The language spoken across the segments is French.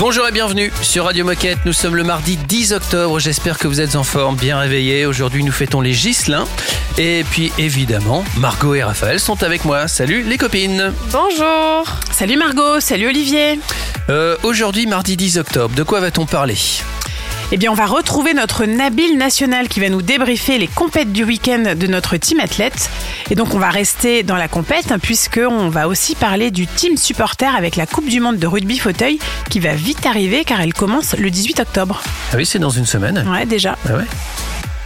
Bonjour et bienvenue sur Radio Moquette. Nous sommes le mardi 10 octobre. J'espère que vous êtes en forme, bien réveillés. Aujourd'hui, nous fêtons les Gislins. Et puis, évidemment, Margot et Raphaël sont avec moi. Salut les copines. Bonjour. Salut Margot, salut Olivier. Euh, Aujourd'hui, mardi 10 octobre, de quoi va-t-on parler? Eh bien, on va retrouver notre Nabil National qui va nous débriefer les compètes du week-end de notre team athlète. Et donc, on va rester dans la compète hein, puisqu'on va aussi parler du team supporter avec la Coupe du Monde de rugby fauteuil qui va vite arriver car elle commence le 18 octobre. Ah oui, c'est dans une semaine. Ouais, déjà. Ah ouais.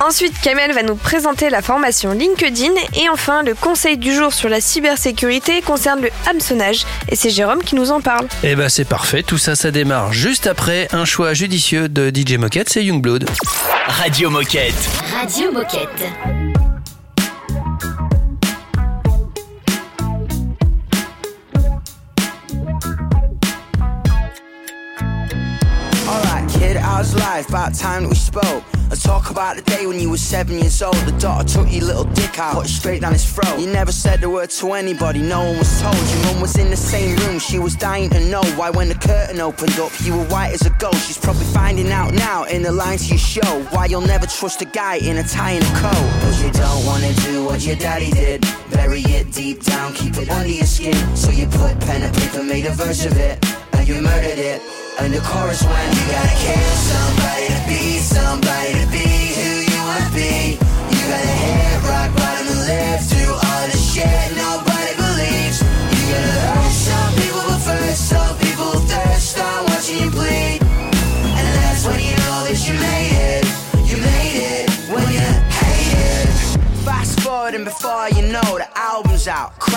Ensuite, Kamel va nous présenter la formation LinkedIn et enfin le conseil du jour sur la cybersécurité concerne le hameçonnage et c'est Jérôme qui nous en parle. Eh ben c'est parfait, tout ça ça démarre juste après un choix judicieux de DJ Moquette, c'est Youngblood. Radio Moquette. Radio Moquette. Alright, kid, how's life? About time we spoke. Let's talk about the day when you were seven years old. The daughter took your little dick out, put it straight down his throat. You never said a word to anybody, no one was told. Your mum was in the same room, she was dying to know why when the curtain opened up, you were white as a ghost. She's probably finding out now in the lines to your show why you'll never trust a guy in a tie and a coat. Cause you don't wanna do what your daddy did. Bury it deep down, keep it under your skin. So you put pen and paper, made a verse of it, and you murdered it. And the chorus went, you gotta kill somebody to be somebody to be who you wanna be. You gotta hit rock bottom and live through all the shit nobody believes. You gotta hurt some people, but first some people thirst on watching you bleed. And that's when you know that you made it. You made it when you hate it. Fast forward and before you know the album's out,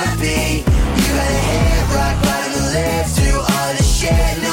wanna be. You got a head rock, bottom left, through all the shit.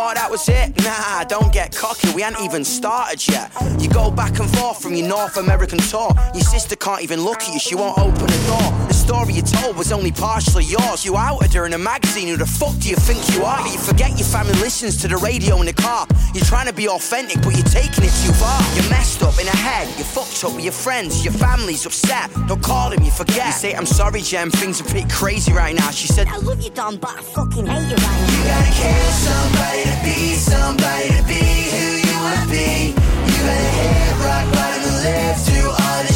Thought that was it? Nah, don't get cocky, we ain't even started yet. You go back and forth from your North American tour. Your sister can't even look at you, she won't open the door. The story you told was only partially yours. You outed her in a magazine, who the fuck do you think you are? You forget your family listens to the radio in the car. You're trying to be authentic, but you're taking it too far. You're messed up in the head, you're fucked up with your friends, your family's upset. Don't call them, you forget. You say, I'm sorry, Jem, things are pretty crazy right now. She said, I love you, Don, but I fucking hate you right now. you gotta kill somebody be somebody to be who you wanna be. You gotta hit rock bottom live through all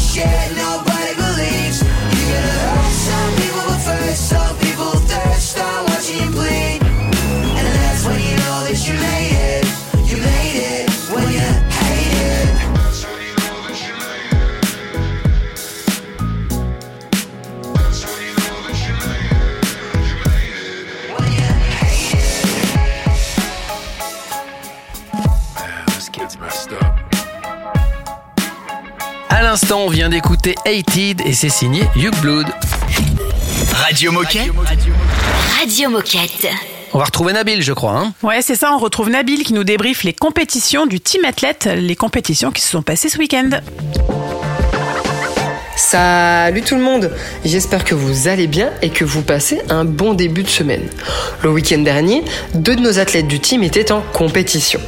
vient d'écouter Hated et c'est signé Youngblood. Radio Moquette. Radio Moquette. On va retrouver Nabil, je crois. Hein Ouais, c'est ça, on retrouve Nabil qui nous débriefe les compétitions du team athlète, les compétitions qui se sont passées ce week-end. Salut tout le monde, j'espère que vous allez bien et que vous passez un bon début de semaine. Le week-end dernier, deux de nos athlètes du team étaient en compétition.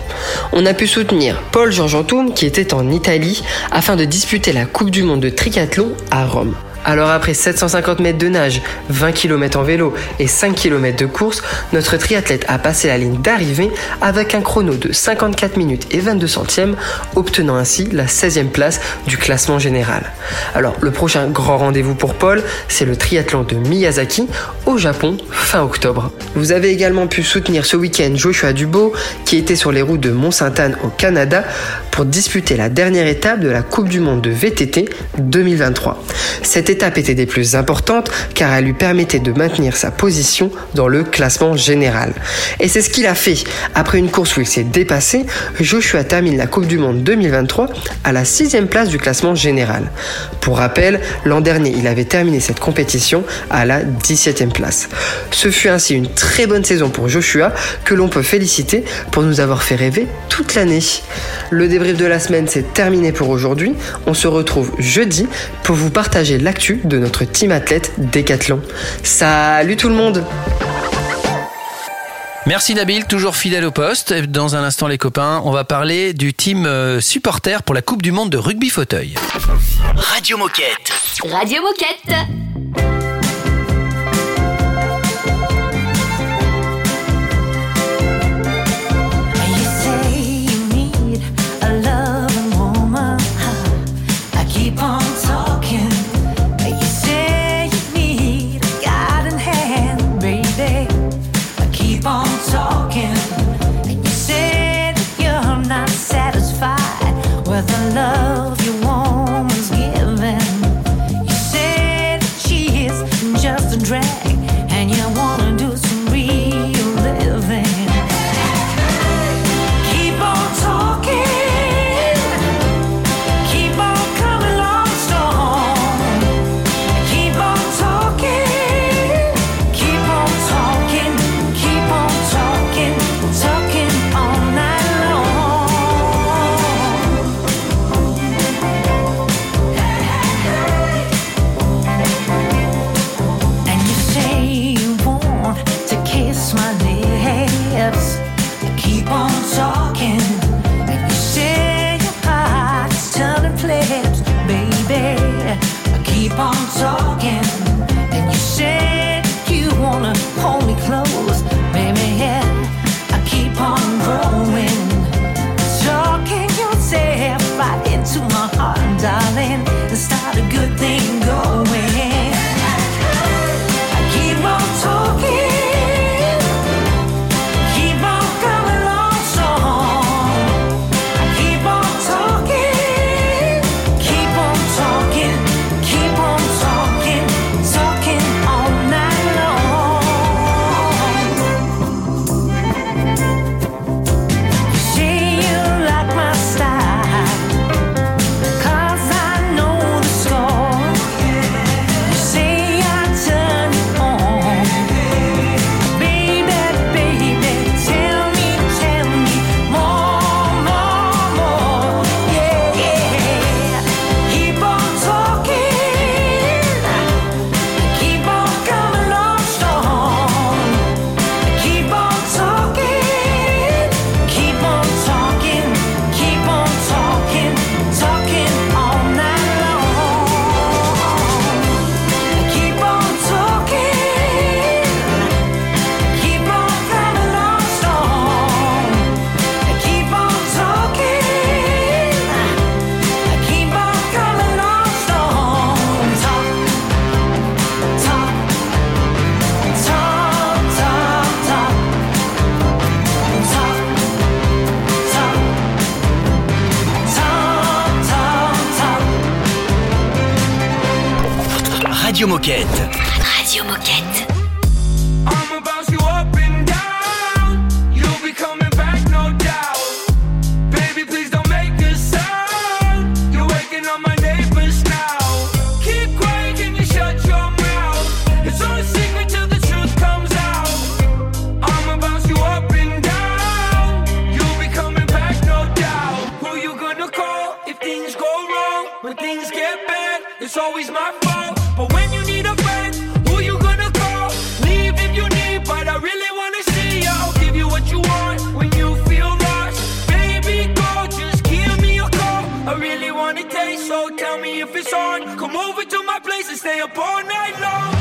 On a pu soutenir Paul Jean Jantoum qui était en Italie afin de disputer la Coupe du Monde de triathlon à Rome. Alors après 750 mètres de nage, 20 km en vélo et 5 km de course, notre triathlète a passé la ligne d'arrivée avec un chrono de 54 minutes et 22 centièmes, obtenant ainsi la 16e place du classement général. Alors le prochain grand rendez-vous pour Paul, c'est le triathlon de Miyazaki au Japon fin octobre. Vous avez également pu soutenir ce week-end Joshua Dubo qui était sur les routes de Mont-Sainte-Anne au Canada pour disputer la dernière étape de la Coupe du Monde de VTT 2023. Cette étape était des plus importantes car elle lui permettait de maintenir sa position dans le classement général. Et c'est ce qu'il a fait. Après une course où il s'est dépassé, Joshua termine la Coupe du Monde 2023 à la sixième place du classement général. Pour rappel, l'an dernier, il avait terminé cette compétition à la 17e place. Ce fut ainsi une très bonne saison pour Joshua que l'on peut féliciter pour nous avoir fait rêver toute l'année. Le débrief de la semaine, c'est terminé pour aujourd'hui. On se retrouve jeudi pour vous partager l'actu de notre team athlète Décathlon. Salut tout le monde Merci Nabil, toujours fidèle au poste. Dans un instant les copains, on va parler du team euh, supporter pour la Coupe du Monde de rugby fauteuil. Radio Moquette. Radio Moquette. Stay up all night long.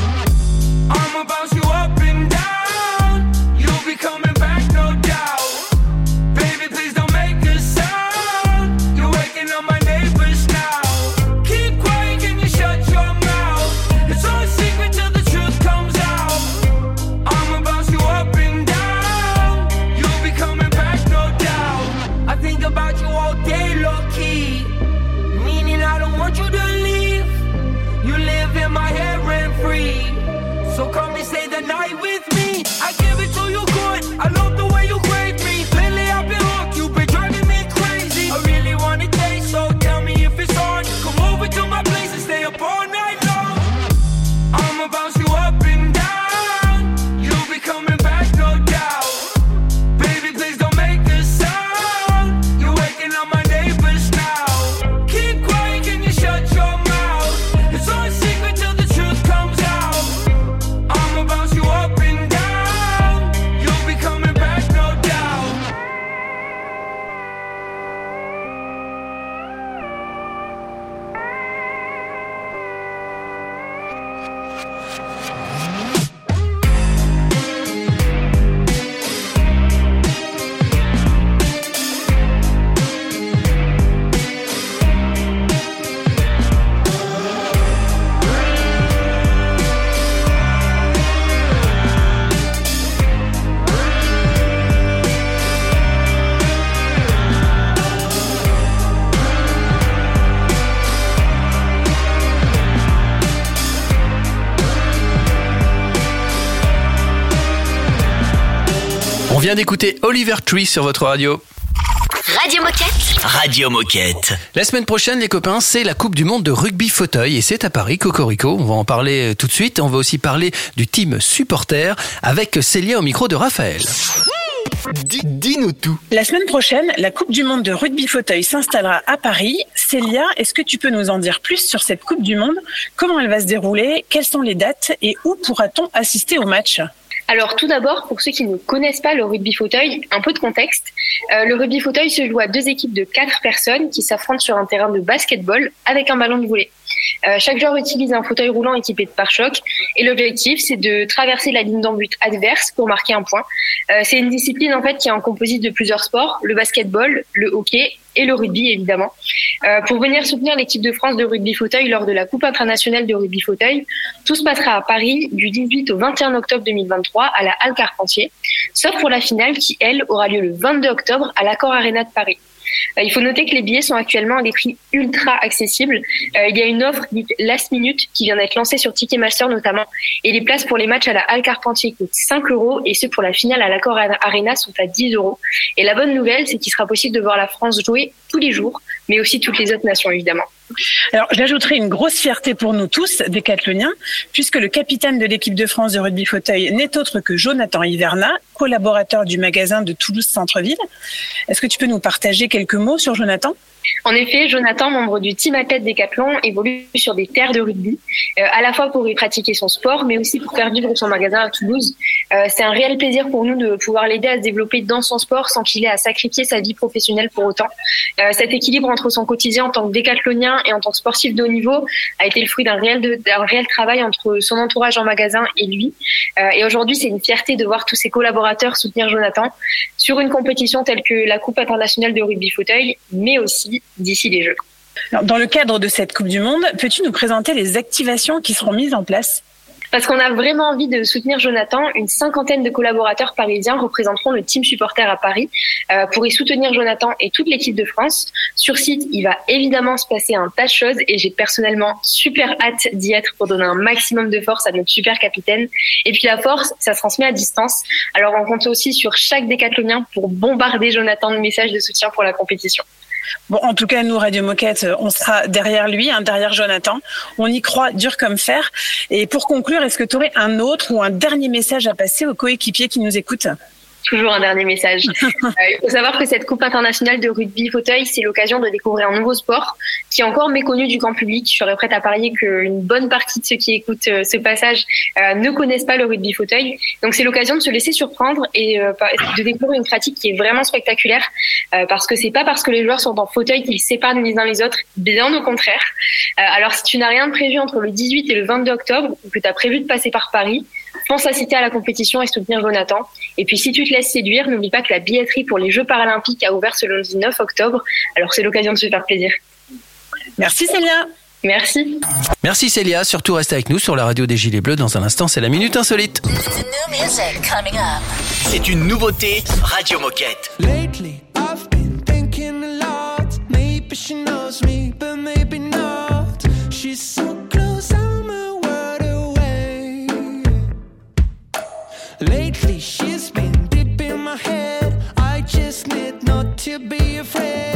Vient d'écouter Oliver Tree sur votre radio. Radio Moquette. Radio Moquette. La semaine prochaine, les copains, c'est la Coupe du Monde de rugby fauteuil et c'est à Paris, Cocorico. On va en parler euh, tout de suite. On va aussi parler du team supporter avec Célia au micro de Raphaël. Dis-nous tout. La semaine prochaine, la Coupe du Monde de rugby fauteuil s'installera à Paris. Célia, est-ce que tu peux nous en dire plus sur cette Coupe du Monde? Comment elle va se dérouler? Quelles sont les dates? Et où pourra-t-on assister au match? Alors tout d'abord, pour ceux qui ne connaissent pas le rugby fauteuil, un peu de contexte. Euh, le rugby fauteuil se joue à deux équipes de quatre personnes qui s'affrontent sur un terrain de basketball avec un ballon de volley. Euh, chaque joueur utilise un fauteuil roulant équipé de pare-choc et l'objectif c'est de traverser la ligne d'embut adverse pour marquer un point. Euh, c'est une discipline en fait qui est en composite de plusieurs sports, le basketball, le hockey et le rugby évidemment. Euh, pour venir soutenir l'équipe de France de rugby fauteuil lors de la Coupe internationale de rugby fauteuil, tout se passera à Paris du 18 au 21 octobre 2023 à la Halle Carpentier, sauf pour la finale qui elle aura lieu le 22 octobre à l'Accor Arena de Paris. Euh, il faut noter que les billets sont actuellement à des prix ultra accessibles. Euh, il y a une offre dite last minute qui vient d'être lancée sur Ticketmaster notamment. Et les places pour les matchs à la Halle Carpentier coûtent 5 euros et ceux pour la finale à l'Accor Arena sont à 10 euros. Et la bonne nouvelle, c'est qu'il sera possible de voir la France jouer tous les jours, mais aussi toutes les autres nations évidemment. Alors, j'ajouterai une grosse fierté pour nous tous, décathloniens, puisque le capitaine de l'équipe de France de rugby fauteuil n'est autre que Jonathan Hiverna, collaborateur du magasin de Toulouse Centre-Ville. Est-ce que tu peux nous partager quelques mots sur Jonathan? En effet, Jonathan, membre du team athlète Décathlon, évolue sur des terres de rugby, euh, à la fois pour y pratiquer son sport, mais aussi pour faire vivre son magasin à Toulouse. Euh, c'est un réel plaisir pour nous de pouvoir l'aider à se développer dans son sport sans qu'il ait à sacrifier sa vie professionnelle pour autant. Euh, cet équilibre entre son quotidien en tant que décathlonien et en tant que sportif de haut niveau a été le fruit d'un réel, travail entre son entourage en magasin et lui. Et aujourd'hui, c'est une fierté de voir tous ses collaborateurs soutenir Jonathan sur une compétition telle que la Coupe internationale de rugby fauteuil, mais aussi d'ici les Jeux. Alors, Dans le cadre de cette Coupe du Monde, peux-tu nous présenter les activations qui seront mises en place? Parce qu'on a vraiment envie de soutenir Jonathan, une cinquantaine de collaborateurs parisiens représenteront le team supporter à Paris euh, pour y soutenir Jonathan et toute l'équipe de France. Sur site, il va évidemment se passer un tas de choses et j'ai personnellement super hâte d'y être pour donner un maximum de force à notre super capitaine. Et puis la force, ça se transmet à distance. Alors on compte aussi sur chaque décathlonien pour bombarder Jonathan de messages de soutien pour la compétition. Bon, en tout cas, nous, Radio Moquette, euh, on sera derrière lui, hein, derrière Jonathan. On y croit dur comme fer. Et pour conclure, est-ce que tu aurais un autre ou un dernier message à passer aux coéquipiers qui nous écoutent? Toujours un dernier message. Euh, il faut savoir que cette Coupe internationale de rugby fauteuil, c'est l'occasion de découvrir un nouveau sport qui est encore méconnu du grand public. Je serais prête à parier qu'une bonne partie de ceux qui écoutent euh, ce passage euh, ne connaissent pas le rugby fauteuil. Donc c'est l'occasion de se laisser surprendre et de découvrir une pratique qui est vraiment spectaculaire parce que c'est pas parce que les joueurs sont en fauteuil qu'ils s'épargnent les uns les autres, bien au contraire. Alors si tu n'as rien de prévu entre le 18 et le 22 octobre ou que tu as prévu de passer par Paris, pense à citer à la compétition et soutenir Jonathan. Et puis si tu te laisses séduire, n'oublie pas que la billetterie pour les Jeux paralympiques a ouvert ce lundi 9 octobre. Alors c'est l'occasion de se faire plaisir. Merci Célia. Merci. Merci Célia, surtout reste avec nous sur la radio des Gilets Bleus. Dans un instant, c'est la Minute Insolite. C'est une nouveauté Radio Moquette. Lately, fue.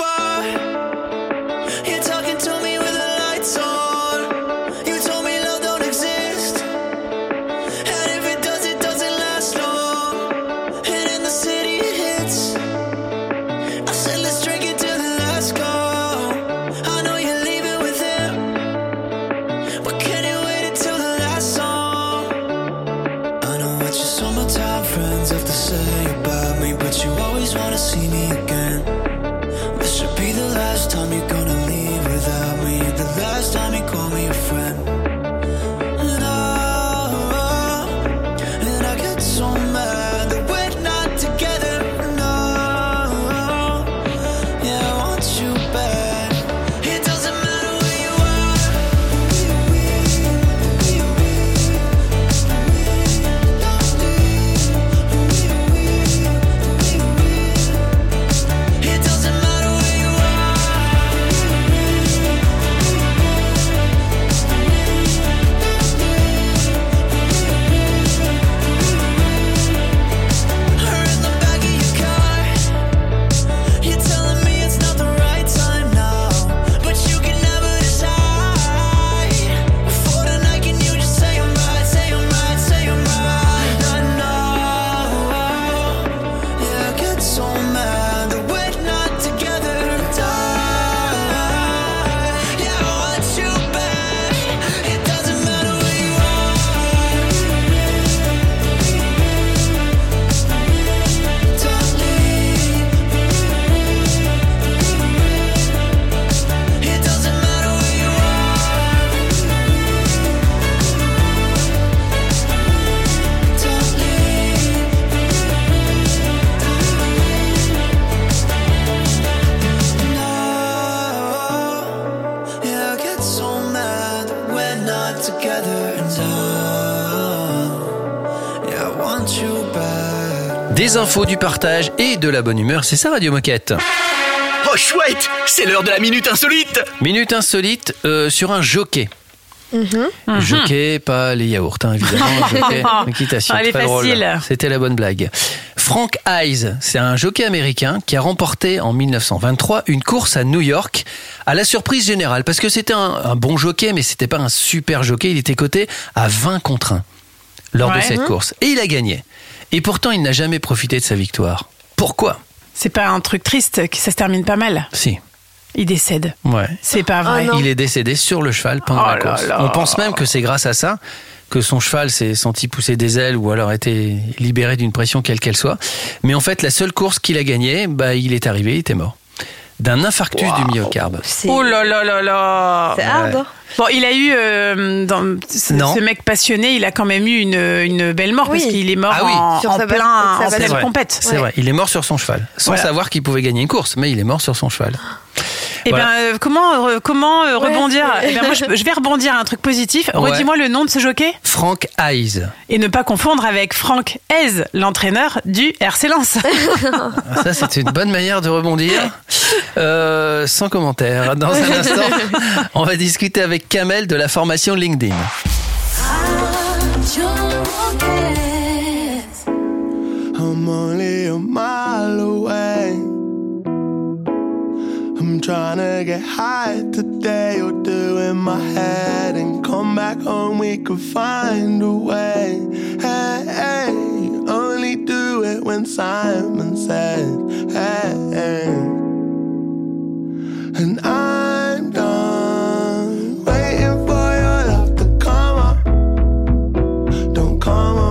time you go. Des infos, du partage et de la bonne humeur, c'est ça Radio Moquette. Oh chouette, c'est l'heure de la minute insolite. Minute insolite euh, sur un jockey. Mhm. Jockey, pas les yaourts, hein, évidemment. Jockey, équitation, Elle est très drôle. facile. C'était la bonne blague. Frank Hayes, c'est un jockey américain qui a remporté en 1923 une course à New York à la surprise générale parce que c'était un, un bon jockey, mais c'était pas un super jockey. Il était coté à 20 contre 1 lors de Ouais. cette Mhm. course et il a gagné. Et pourtant, il n'a jamais profité de sa victoire. Pourquoi? C'est pas un truc triste que ça se termine pas mal. Si. Il décède. Ouais. C'est pas vrai. Il est décédé sur le cheval pendant Oh la course. là. On pense même que c'est grâce à ça que son cheval s'est senti pousser des ailes ou alors été libéré d'une pression quelle qu'elle soit. Mais en fait, la seule course qu'il a gagnée, bah, il est arrivé, il était mort. D'un infarctus du myocarde. Oh là là là là C'est hard, hein. Bon, il a eu, euh, dans, ce, Non. ce mec passionné, il a quand même eu une, une belle mort Oui. parce qu'il est mort Ah oui. en, Sur en sa plein, en pleine compète. C'est vrai, il est mort sur son cheval, sans Voilà. savoir qu'il pouvait gagner une course, mais il est mort sur son cheval. Eh Voilà. ben, euh, comment, euh, comment euh, Ouais, rebondir? Eh ben, moi, je, je vais rebondir à un truc positif. Ouais. Redis-moi le nom de ce jockey Frank Hayes. et ne pas confondre avec Franck Hez, l'entraîneur du RC Lens. Ah, Ça, c'est une bonne manière de rebondir. Euh, sans commentaire. Dans un instant, on va discuter avec Kamel de la formation LinkedIn. I'm only a mile trying to get high today or do in my head and come back home. We could find a way. Hey, hey, only do it when Simon says, hey, hey. And I'm done waiting for your love to come up. Don't come on.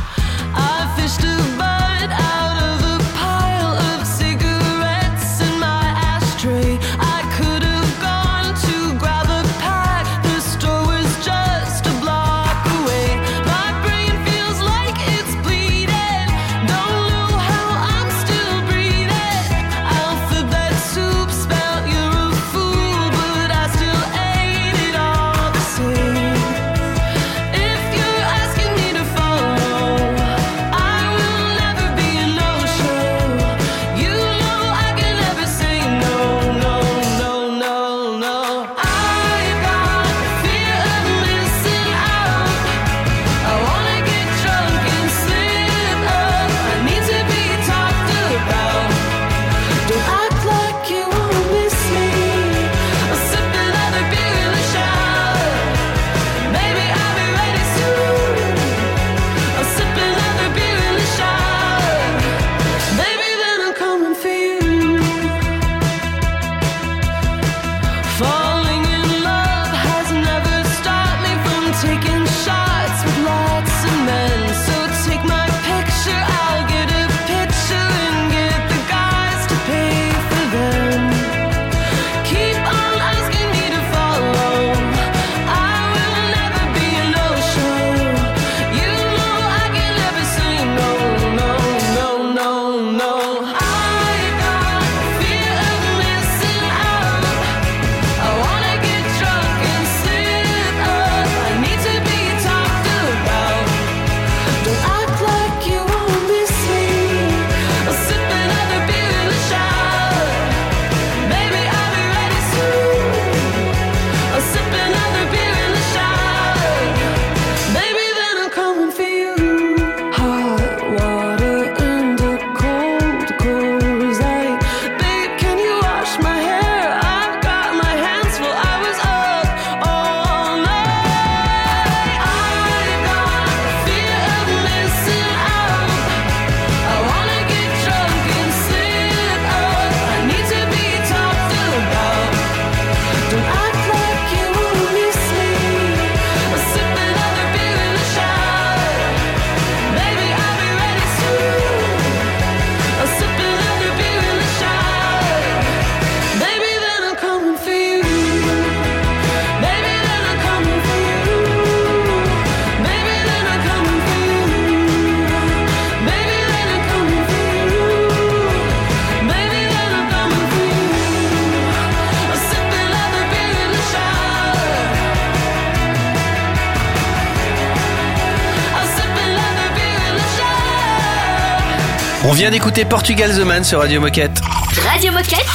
On vient d'écouter Portugal The Man sur Radio Moquette. Radio Moquette.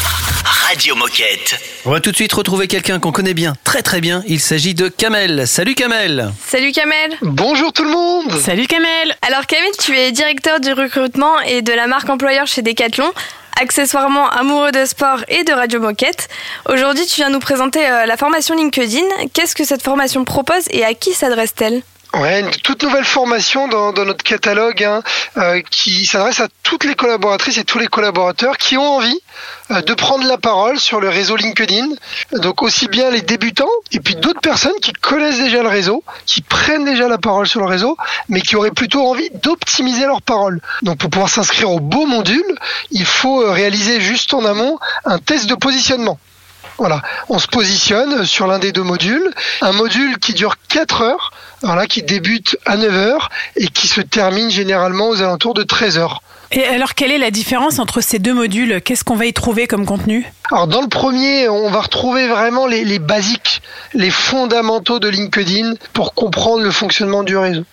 Radio Moquette. On va tout de suite retrouver quelqu'un qu'on connaît bien, très très bien. Il s'agit de Kamel. Salut Kamel. Salut Kamel Bonjour tout le monde Salut Kamel Alors Kamel, tu es directeur du recrutement et de la marque employeur chez Decathlon, accessoirement amoureux de sport et de Radio Moquette. Aujourd'hui, tu viens nous présenter euh, la formation LinkedIn. Qu'est-ce que cette formation propose et à qui s'adresse-t-elle? Ouais, une toute nouvelle formation dans, notre catalogue hein, euh, qui s'adresse à toutes les collaboratrices et tous les collaborateurs qui ont envie euh, de prendre la parole sur le réseau LinkedIn. Donc aussi bien les débutants et puis d'autres personnes qui connaissent déjà le réseau, qui prennent déjà la parole sur le réseau, mais qui auraient plutôt envie d'optimiser leur parole. Donc pour pouvoir s'inscrire au beau module, il faut euh, réaliser juste en amont un test de positionnement. Voilà, on se positionne sur l'un des deux modules, un module qui dure 4 heures, voilà, qui débute à 9 heures et qui se termine généralement aux alentours de 13 heures. Et alors, quelle est la différence entre ces deux modules? Qu'est-ce qu'on va y trouver comme contenu? Alors dans le premier, on va retrouver vraiment les, les basiques, les fondamentaux de LinkedIn pour comprendre le fonctionnement du réseau.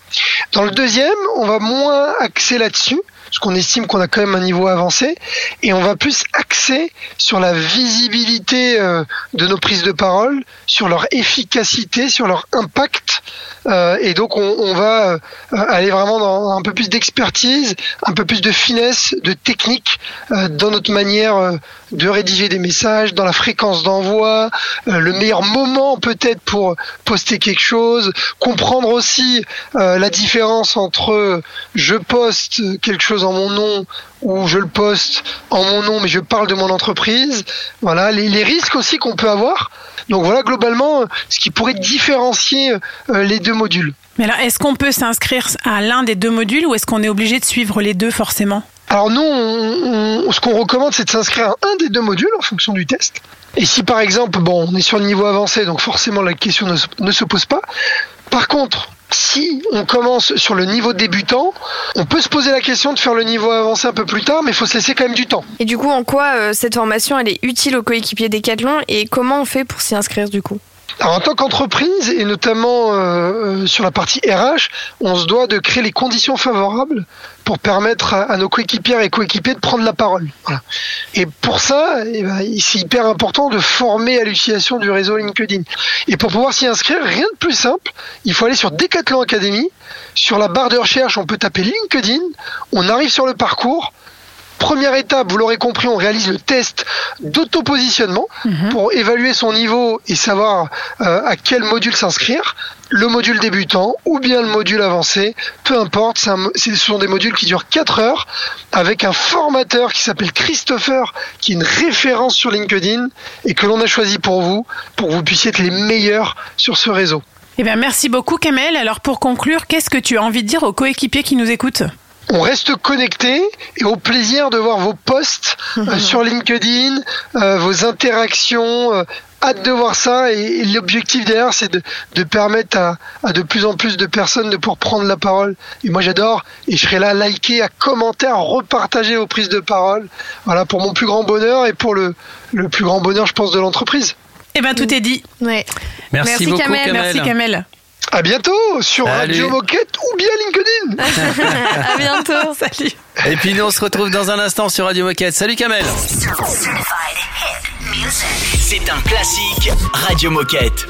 Dans le deuxième, on va moins axer là-dessus, parce qu'on estime qu'on a quand même un niveau avancé, et on va plus axer sur la visibilité euh, de nos prises de parole, sur leur efficacité, sur leur impact. Euh, et donc on, va euh, aller vraiment dans un peu plus d'expertise, un peu plus de finesse, de technique euh, dans notre manière de rédiger des messages, dans la fréquence d'envoi, le meilleur moment peut-être pour poster quelque chose, comprendre aussi la différence entre je poste quelque chose en mon nom ou je le poste en mon nom mais je parle de mon entreprise. Voilà, les, les risques aussi qu'on peut avoir. Donc voilà globalement ce qui pourrait différencier euh, les deux modules. Mais alors, est-ce qu'on peut s'inscrire à l'un des deux modules ou est-ce qu'on est obligé de suivre les deux forcément? Alors nous, on- on- ce qu'on recommande, c'est de s'inscrire à un des deux modules en fonction du test. Et si par exemple, bon, on est sur le niveau avancé, donc forcément la question ne, ne se pose pas. Par contre, si on commence sur le niveau débutant, on peut se poser la question de faire le niveau avancé un peu plus tard, mais il faut se laisser quand même du temps. Et du coup, en quoi euh, cette formation elle est utile aux coéquipiers Decathlon et comment on fait pour s'y inscrire du coup? En tant qu'entreprise, et notamment euh, euh, sur la partie RH, on se doit de créer les conditions favorables pour permettre à, à nos coéquipières et coéquipiers de prendre la parole. Voilà. Et pour ça, eh ben, c'est hyper important de former à l'utilisation du réseau LinkedIn. Et pour pouvoir s'y inscrire, rien de plus simple, il faut aller sur Decathlon Academy. Sur la barre de recherche, on peut taper LinkedIn, on arrive sur le parcours, Première étape, vous l'aurez compris, on réalise le test d'autopositionnement pour évaluer son niveau et savoir euh, à quel module s'inscrire. Le module débutant ou bien le module avancé, peu importe, un ce sont des modules qui durent 4 heures avec un formateur qui s'appelle Christopher, qui est une référence sur LinkedIn et que l'on a choisi pour vous, pour que vous puissiez être les meilleurs sur ce réseau. Eh bien, merci beaucoup Kamel. Alors, pour conclure, qu'est-ce que tu as envie de dire aux coéquipiers qui nous écoutent? On reste connecté et au plaisir de voir vos posts euh, sur LinkedIn, euh, vos interactions. euh, hâte de voir ça et, et l'objectif derrière c'est de, de permettre à, à de plus en plus de personnes de pouvoir prendre la parole. Et moi j'adore et je serai là à liker, à commenter, à repartager vos prises de parole. Voilà pour mon plus grand bonheur et pour le, le plus grand bonheur je pense de l'entreprise. Eh bien, tout est dit. Ouais. Merci, Merci, beaucoup Kamel. Kamel. Merci Kamel. À bientôt sur Salut. Radio Moquette ou bien LinkedIn. à bientôt. Salut. Et puis nous on se retrouve dans un instant sur Radio Moquette. Salut Kamel. C'est un classique Radio Moquette.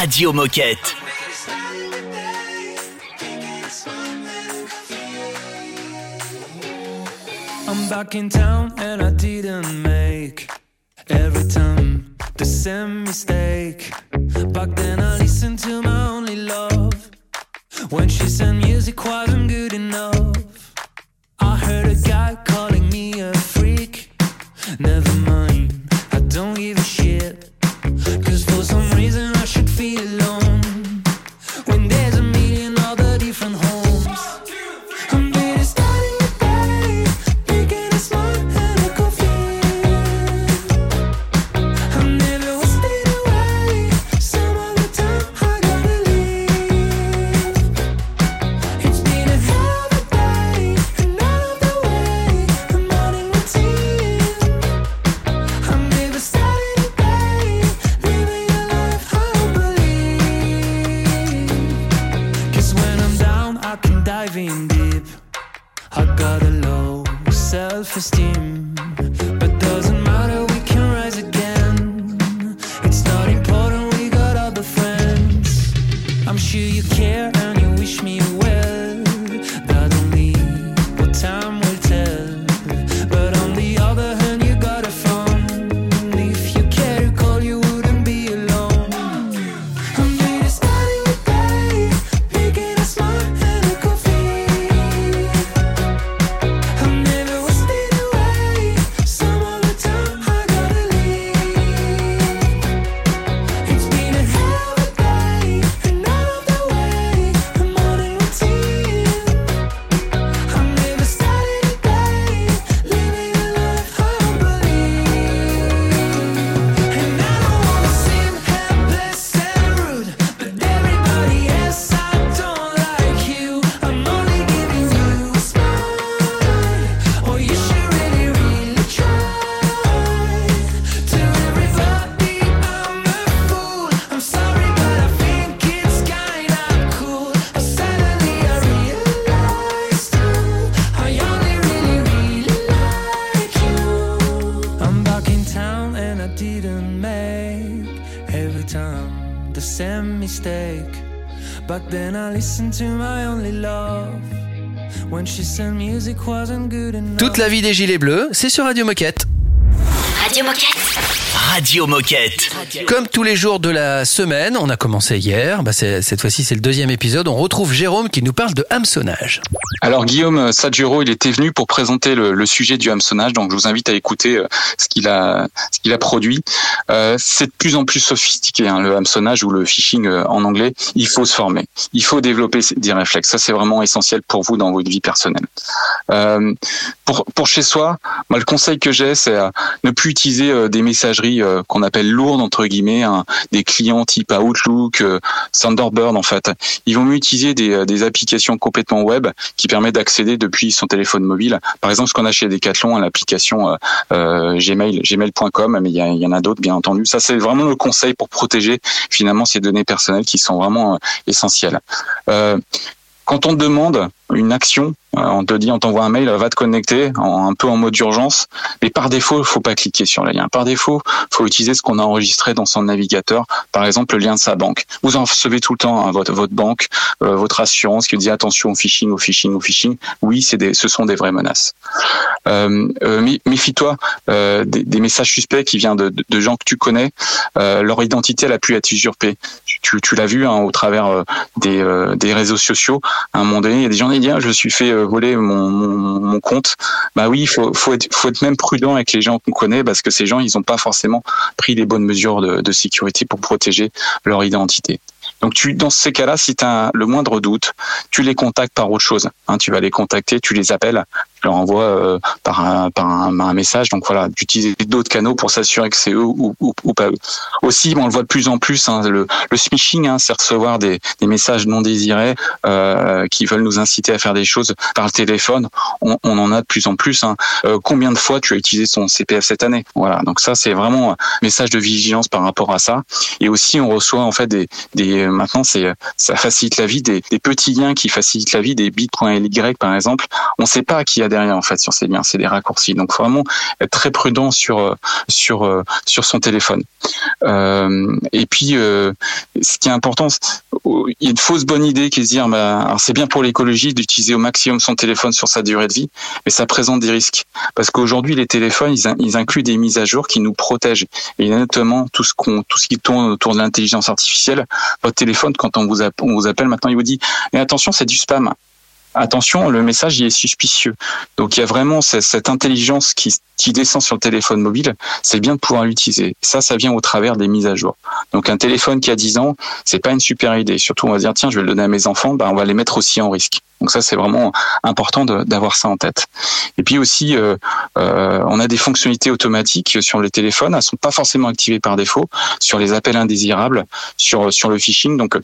Radio Moquette. I'm back in town and I didn't make every time the same mistake. Back then I listened to my only love. When she said music wasn't good enough, I heard a guy calling me a freak. Never mind, I don't even. self-esteem la vie des Gilets Bleus, c'est sur Radio Moquette. Radio Moquette. Radio Moquette. Comme tous les jours de la semaine, on a commencé hier, bah, cette fois-ci c'est le deuxième épisode, on retrouve Jérôme qui nous parle de hameçonnage. Alors Guillaume Sadjuro, il était venu pour présenter le, le sujet du hameçonnage, donc je vous invite à écouter euh, ce qu'il a ce a produit. Euh, c'est de plus en plus sophistiqué hein, le hameçonnage ou le phishing euh, en anglais. Il faut se former, il faut développer des réflexes. Ça c'est vraiment essentiel pour vous dans votre vie personnelle. Euh, pour pour chez soi, moi le conseil que j'ai c'est euh, ne plus utiliser des messageries qu'on appelle lourdes entre guillemets, hein, des clients type Outlook, Thunderbird en fait. Ils vont utiliser des, des applications complètement web qui d'accéder depuis son téléphone mobile. Par exemple, ce qu'on a chez Decathlon, hein, l'application euh, euh, Gmail, gmail.com, mais il y, en a d'autres, bien entendu. Ça, c'est vraiment le conseil pour protéger finalement ces données personnelles qui sont vraiment euh, essentielles. Quand on demande une action, on te dit, on t'envoie un mail, va te connecter, un peu en mode urgence, mais par défaut, il faut pas cliquer sur le lien. Par défaut, faut utiliser ce qu'on a enregistré dans son navigateur, par exemple le lien de sa banque. Vous en recevez tout le temps hein, votre votre banque, euh, votre assurance qui dit attention au phishing, au phishing, au phishing. Oui, c'est des, ce sont des vraies menaces. Euh, euh, mé- méfie-toi euh, des, des messages suspects qui viennent de, de, gens que tu connais. Euh, leur identité, elle a pu être usurpée. Tu, tu, tu l'as vu hein, au travers des, des réseaux sociaux. Un moment donné, il y a des gens qui disent ah, je suis fait voler mon, compte. Bah oui, il faut, faut, être, même prudent avec les gens qu'on connaît parce que ces gens, ils n'ont pas forcément pris les bonnes mesures de, de sécurité pour protéger leur identité. Donc tu, dans ces cas-là, si tu as le moindre doute, tu les contactes par autre chose. Hein, tu vas les contacter, tu les appelles, tu leur envoies euh, par, un, par, un, un message. Donc voilà, d'utiliser d'autres canaux pour s'assurer que c'est eux ou, ou, ou pas eux. Aussi, on le voit de plus en plus, hein, le, le smishing, hein, c'est recevoir des, des messages non désirés euh, qui veulent nous inciter à faire des choses par le téléphone. On, on en a de plus en plus. Hein. Euh, combien de fois tu as utilisé son CPF cette année? Voilà, donc ça c'est vraiment un message de vigilance par rapport à ça. Et aussi, on reçoit en fait des, des maintenant c'est ça facilite la vie des, des petits liens qui facilitent la vie des bit.ly par exemple. On ne sait pas qui il y a derrière en fait sur ces liens, c'est des raccourcis. Donc faut vraiment être très prudent sur sur sur son téléphone. Euh, et puis euh, ce qui est important, il y a une fausse bonne idée qui est de dire bah, c'est bien pour l'écologie d'utiliser au maximum son téléphone sur sa durée de vie, mais ça présente des risques parce qu'aujourd'hui les téléphones ils, incluent des mises à jour qui nous protègent et notamment tout ce qui tourne autour de l'intelligence artificielle. Votre téléphone quand on vous on vous appelle maintenant il vous dit mais attention c'est du spam attention, le message il est suspicieux. Donc il y a vraiment cette, cette intelligence qui, qui descend sur le téléphone mobile, c'est bien de pouvoir l'utiliser. Ça, ça vient au travers des mises à jour. Donc un téléphone qui a 10 ans, c'est pas une super idée. Surtout on va dire tiens, je vais le donner à mes enfants, ben, on va les mettre aussi en risque. Donc ça, c'est vraiment important d'avoir ça en tête. Et puis aussi, euh, euh, on a des fonctionnalités automatiques sur les téléphones. Elles sont pas forcément activées par défaut sur les appels indésirables, sur sur le phishing. Donc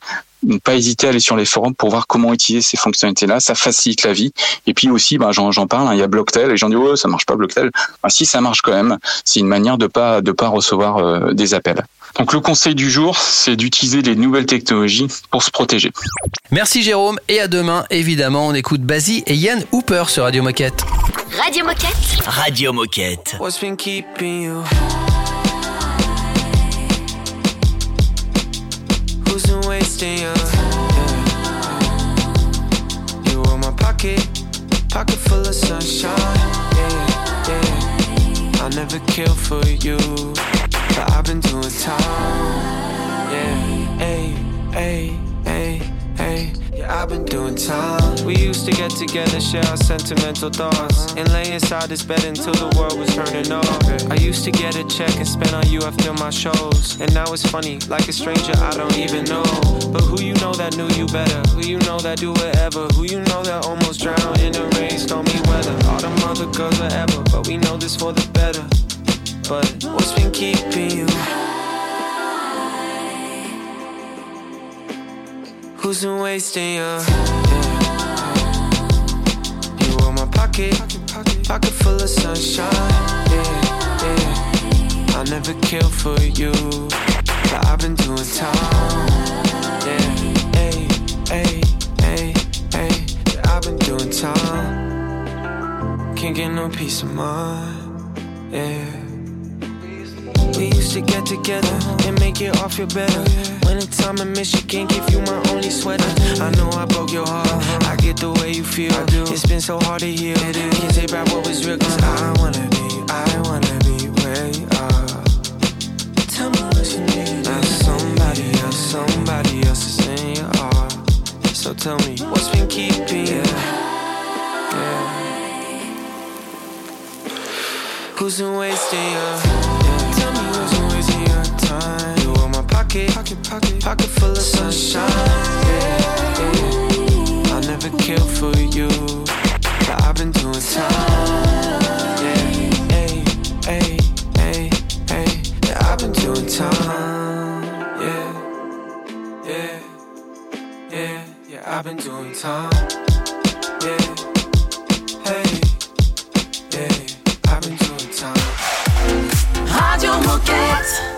ne pas hésiter à aller sur les forums pour voir comment utiliser ces fonctionnalités-là. Ça facilite la vie. Et puis aussi, ben, j'en parle, hein, il y a Blocktel. Et j'en dis, oh, ça marche pas Blocktel. Ah, si, ça marche quand même. C'est une manière de pas de pas recevoir euh, des appels. Donc le conseil du jour, c'est d'utiliser les nouvelles technologies pour se protéger. Merci Jérôme et à demain. Évidemment, on écoute Basie et Yann Hooper sur Radio Moquette. Radio Moquette. Radio Moquette. Wasting you? Yeah. You were my pocket, pocket full of sunshine. Yeah, yeah. I'll never kill for you, but I've been doing time. Yeah, hey, hey, hey, hey. Yeah, I've been doing time. We used to get together, share our sentimental thoughts, and lay inside this bed until the world was turning off. I used to get a check and spend on you after my shows, and now it's funny, like a stranger I don't even know. But who you know that knew you better? Who you know that do whatever? Who you know that almost drowned in the rain, stormy weather? All them other girls forever, but we know this for the better. But what's been keeping you? Who's been wasting you? Yeah. You were my pocket, pocket full of sunshine. Yeah, yeah. I'll never kill for you, but I've been doing time. Yeah, hey, hey, hey, hey. Yeah, I've been doing time. Can't get no peace of mind. Yeah should get together and make it off your better. When it's time in Michigan, give you my only sweater. I know I broke your heart. I get the way you feel. It's been so hard to heal. Can't take back what was real. Cause I wanna be, I wanna be where you are. Tell me what you need. Now somebody else, somebody else is in your heart. So tell me what's been keeping you. Yeah. Who's been wasting your pocket, pocket, pocket, pocket full of sunshine. Yeah, yeah. I'll never kill for you, but I've been doing time. Yeah, hey, hey, hey, hey. Yeah, I've been doing time. Yeah, yeah, yeah, yeah. I've been doing time. Yeah, hey, yeah. I've been doing time. Radio Moquette.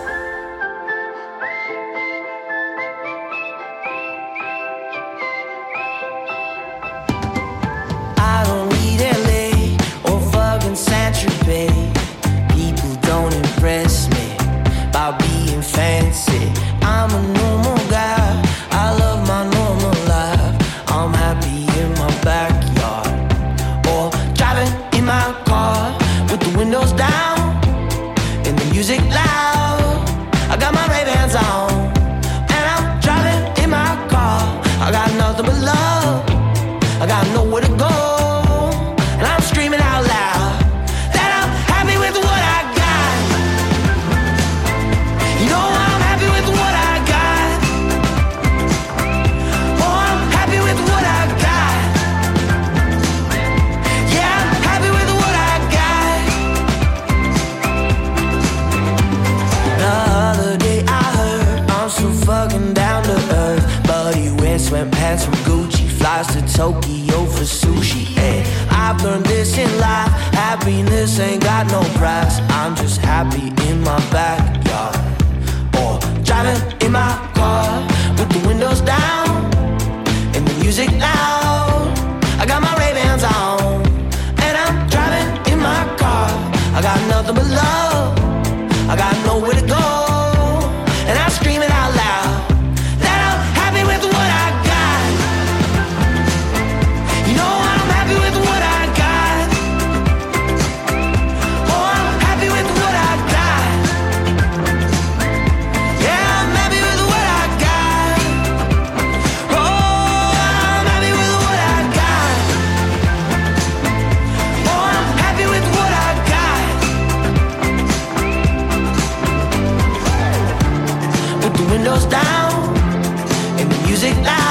Music loud.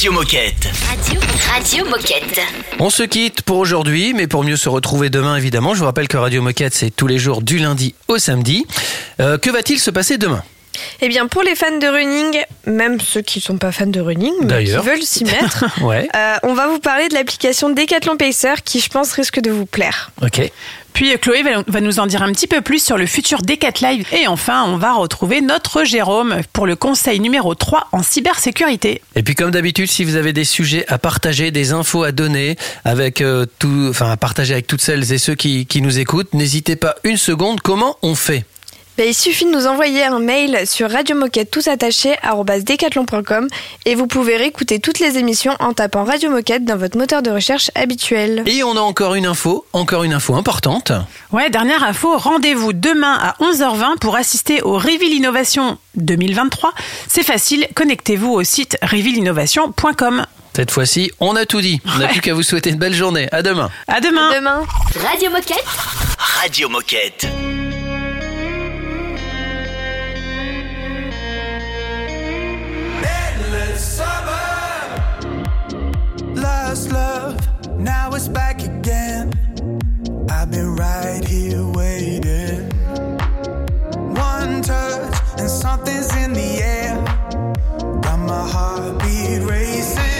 Radio Moquette. Radio, Radio Moquette. On se quitte pour aujourd'hui, mais pour mieux se retrouver demain, évidemment. Je vous rappelle que Radio Moquette, c'est tous les jours du lundi au samedi. Euh, que va-t-il se passer demain? Eh bien, pour les fans de running, même ceux qui sont pas fans de running, mais qui D'ailleurs. veulent s'y mettre, Ouais. euh, on va vous parler de l'application Decathlon Pacer qui, je pense, risque de vous plaire. Ok. Puis euh, Chloé va, nous en dire un petit peu plus sur le futur Decat Live. Et enfin, on va retrouver notre Jérôme pour le conseil numéro 3 en cybersécurité. Et puis comme d'habitude, si vous avez des sujets à partager, des infos à donner avec euh, tout, enfin à partager avec toutes celles et ceux qui, qui nous écoutent, n'hésitez pas une seconde. Comment on fait? Ben, il suffit de nous envoyer un mail sur attachés decathlon.com et vous pouvez réécouter toutes les émissions en tapant Radio Moquette dans votre moteur de recherche habituel. Et on a encore une info, encore une info importante. Ouais, dernière info, rendez-vous demain à 11h20 pour assister au Reveal Innovation 2023. C'est facile, connectez-vous au site revealinnovation.com. Cette fois-ci, on a tout dit. On n'a plus qu'à vous souhaiter une belle journée. À demain. À demain. demain. Radio Moquette. Radio Moquette. Now it's back again. I've been right here waiting. One touch and something's in the air. Got my heartbeat racing.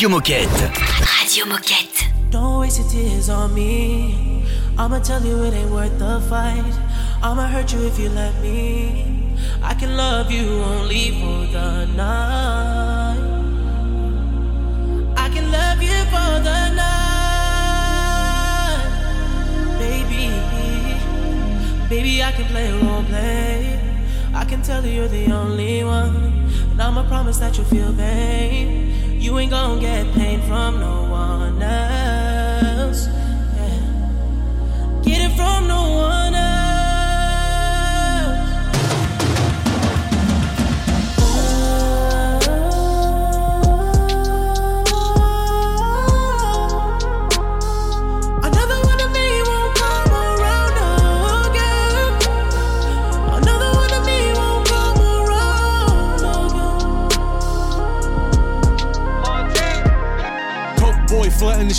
Radio Moquette. Radio Moquette. Don't waste your tears on me. I'ma tell you it ain't worth the fight. I'ma hurt you if you let me. I can love you only for the night. I can love you for the night. Baby, baby, I can play role play. I can tell you you're the only one. And I'ma promise that you'll feel pain. You ain't gonna get pain from no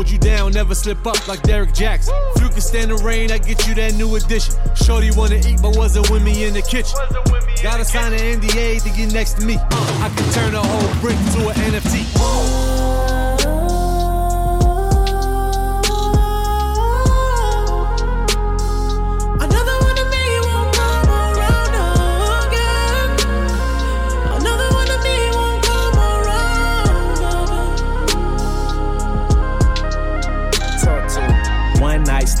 Hold you down, never slip up like Derek Jackson. If you can stand the rain, I get you that new edition. Shorty wanna eat, but wasn't with me in the kitchen. Gotta sign an NDA to get next to me. Uh, I can turn a whole brick to an NFT.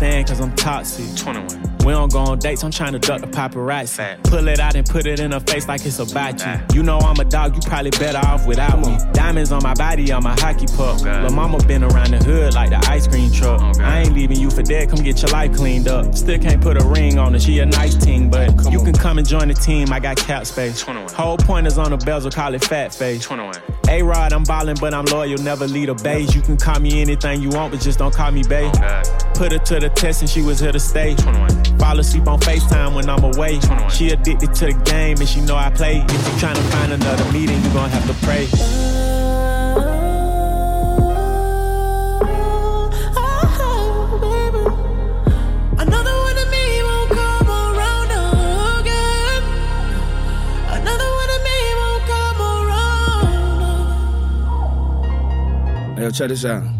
cause I'm toxic. 21. We don't go on dates, I'm trying to duck the paparazzi. Pull it out and put it in her face like it's about you. You know I'm a dog, you probably better off without me. Diamonds on my body, I'm a hockey puck. Lil' mama been around the hood like the ice cream truck. I ain't leaving you for dead, come get your life cleaned up. Still can't put a ring on her, she a nice team, but you can come and join the team, I got cap space. Whole point is on the bezel, call it fat face. 21. A-Rod, I'm ballin', but I'm loyal, never lead a base. You can call me anything you want, but just don't call me babe. Put her to the test and she was here to stay. Fall asleep on FaceTime when I'm away. She addicted to the game and she know I play. If you tryna find another meeting, you gon' have to pray. Oh, oh, another one of me won't come around again. Another one of me won't come around. Hey, yo, check this out.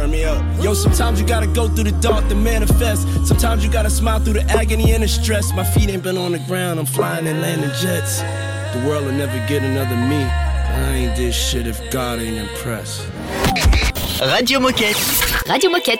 Turn me up. Yo, sometimes you gotta go through the dark to manifest. Sometimes you gotta smile through the agony and the stress. My feet ain't been on the ground, I'm flying and landing jets. The world will never get another me. I ain't this shit if God ain't impressed. Radio Moquette. Radio Moquette.